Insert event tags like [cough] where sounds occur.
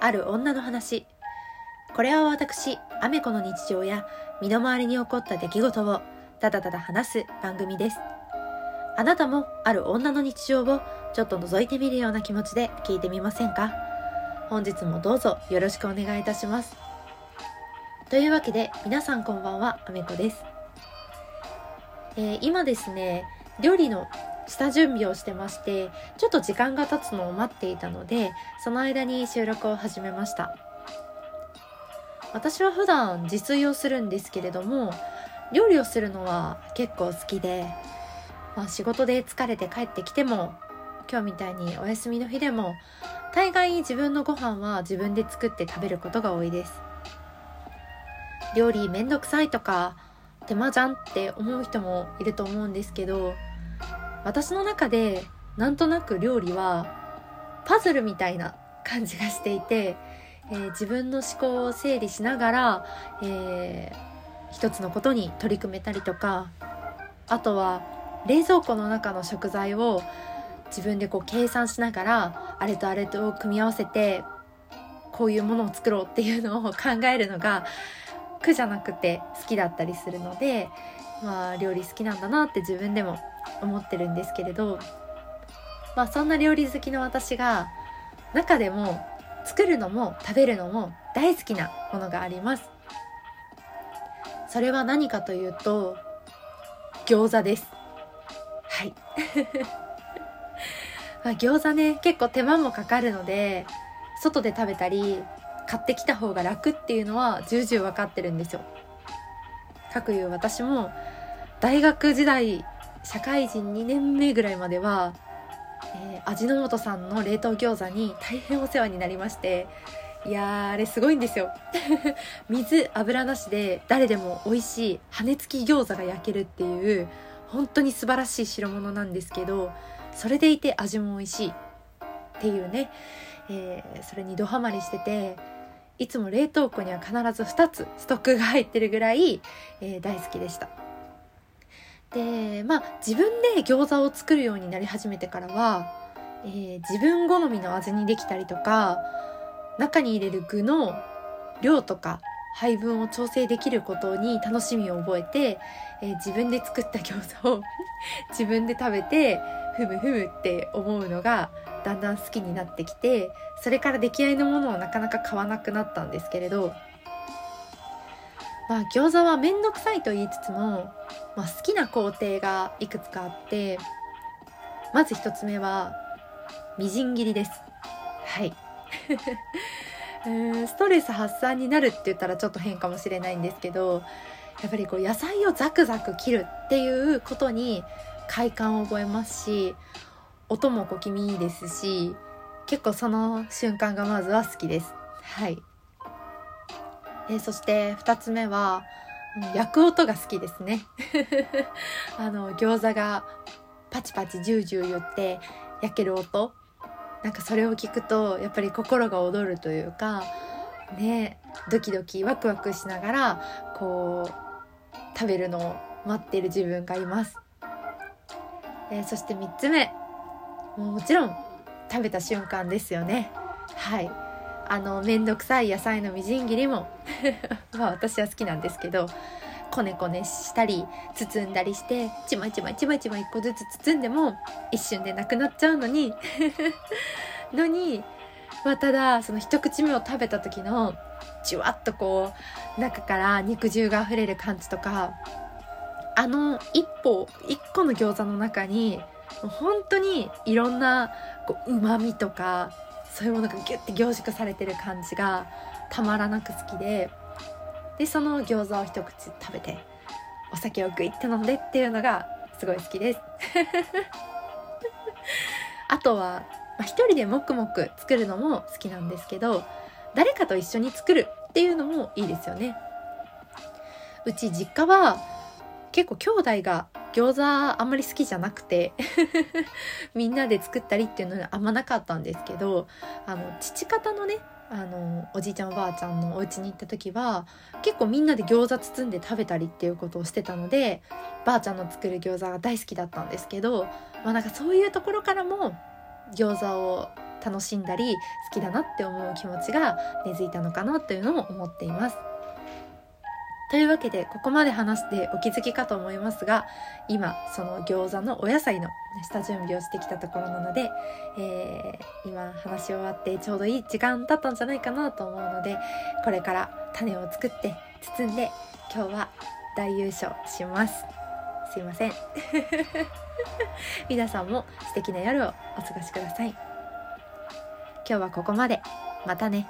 ある女の話。これは私アメコの日常や身の回りに起こった出来事をただただ話す番組です。あなたもある女の日常をちょっと覗いてみるような気持ちで聞いてみませんか？本日もどうぞよろしくお願いいたします。というわけで皆さんこんばんはあめこです、えー、今ですね料理の下準備をしてましてちょっと時間が経つのを待っていたのでその間に収録を始めました。私は普段自炊をするんですけれども料理をするのは結構好きで、まあ、仕事で疲れて帰ってきても今日みたいにお休みの日でも大概自分のご飯は自分で作って食べることが多いです。料理めんどくさいとか手間じゃんって思う人もいると思うんですけど私の中でなんとなく料理はパズルみたいな感じがしていて、えー、自分の思考を整理しながら、えー、一つのことに取り組めたりとかあとは冷蔵庫の中の食材を自分でこう計算しながらあれとあれと組み合わせてこういうものを作ろうっていうのを考えるのが苦じゃなくて好きだったりするのでまあ料理好きなんだなって自分でも思ってるんですけれどまあそんな料理好きの私が中でも作るのも食べるのも大好きなものがあります。それは何かというと餃子です。はい。[laughs] まあ餃子ね結構手間もかかるので外で食べたり買ってきた方が楽っていうのは重々分かってるんですよ。かくいう私も大学時代社会人2年目ぐらいまでは、えー、味の素さんの冷凍餃子に大変お世話になりましていやあれすごいんですよ。[laughs] 水油なしで誰でも美味しい羽根付き餃子が焼けるっていう本当に素晴らしい代物なんですけどそれでいて味も美味しいっていうね、えー、それにドハマりしてていつも冷凍庫には必ず2つストックが入ってるぐらい、えー、大好きでした。でまあ自分で餃子を作るようになり始めてからは、えー、自分好みの味にできたりとか中に入れる具の量とか配分を調整できることに楽しみを覚えて、えー、自分で作った餃子を [laughs] 自分で食べてふむふむって思うのがだんだん好きになってきてそれから出来合いのものをなかなか買わなくなったんですけれどまあ餃子は面倒くさいと言いつつも、まあ、好きな工程がいくつかあってまず1つ目はみじん切りです。はい。んストレス発散になるって言ったらちょっと変かもしれないんですけどやっぱりこう野菜をザクザク切るっていうことに快感を覚えますし音も小気味いいですし結構その瞬間がまずは好きです。はい。えそして2つ目は焼く音が好きですね。[laughs] あの餃子がパチパチジュージュー言って焼ける音。なんかそれを聞くとやっぱり心が躍るというかねドキドキワクワクしながらこう食べるのを待っている自分がいます、え、そして3つ目。ももちろん食べた瞬間ですよね。はい。あの面倒くさい野菜のみじん切りも [laughs] まあ私は好きなんですけどこねこねしたり包んだりしてちまちまちまちま一個ずつ包んでも一瞬でなくなっちゃうのに。[laughs] のにまあただその一口目を食べた時のじゅわっとこう中から肉汁があふれる感じとかあの一歩一個の餃子の中に本当にいろんなうまみとかそういうものがギュッて凝縮されてる感じがたまらなく好きで。でその餃子を一口食べてお酒をグイッて飲んでっていうのがすごい好きです。[laughs] あとは、まあ、一人でもくもく作るのも好きなんですけど誰かと一緒に作るっていうのもいいですよね。うち実家は結構兄弟が餃子あんまり好きじゃなくて [laughs] みんなで作ったりっていうのはあんまなかったんですけどあの父方のねあのおじいちゃんおばあちゃんのお家に行った時は結構みんなで餃子包んで食べたりっていうことをしてたのでばあちゃんの作る餃子が大好きだったんですけど、まあ、なんかそういうところからも餃子を楽しんだり好きだなって思う気持ちが根付いたのかなというのも思っています。というわけでここまで話してお気づきかと思いますが今その餃子のお野菜の下準備をしてきたところなので、えー、今話し終わってちょうどいい時間だったんじゃないかなと思うのでこれから種を作って包んで今日は大優勝します。すいません。[laughs] 皆さんも素敵な夜をお過ごしください。今日はここまで。またね。